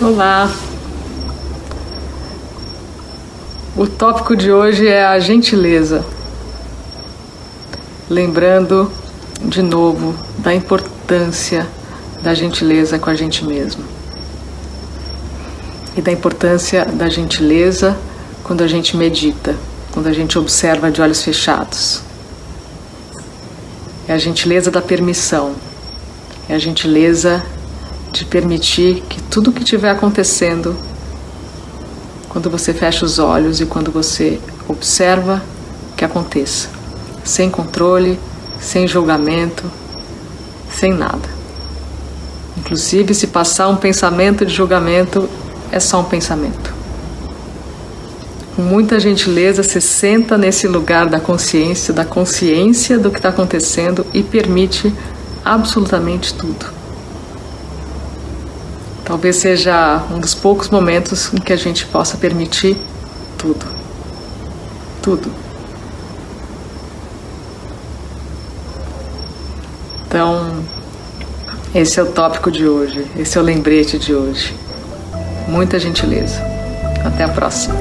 Olá! O tópico de hoje é a gentileza. Lembrando de novo da importância da gentileza com a gente mesmo. E da importância da gentileza quando a gente medita, quando a gente observa de olhos fechados. É a gentileza da permissão, é a gentileza de permitir que tudo o que estiver acontecendo, quando você fecha os olhos e quando você observa, que aconteça, sem controle, sem julgamento, sem nada. Inclusive, se passar um pensamento de julgamento, é só um pensamento. Com muita gentileza, se senta nesse lugar da consciência, da consciência do que está acontecendo e permite absolutamente tudo. Talvez seja um dos poucos momentos em que a gente possa permitir tudo. Tudo. Então, esse é o tópico de hoje, esse é o lembrete de hoje. Muita gentileza. Até a próxima.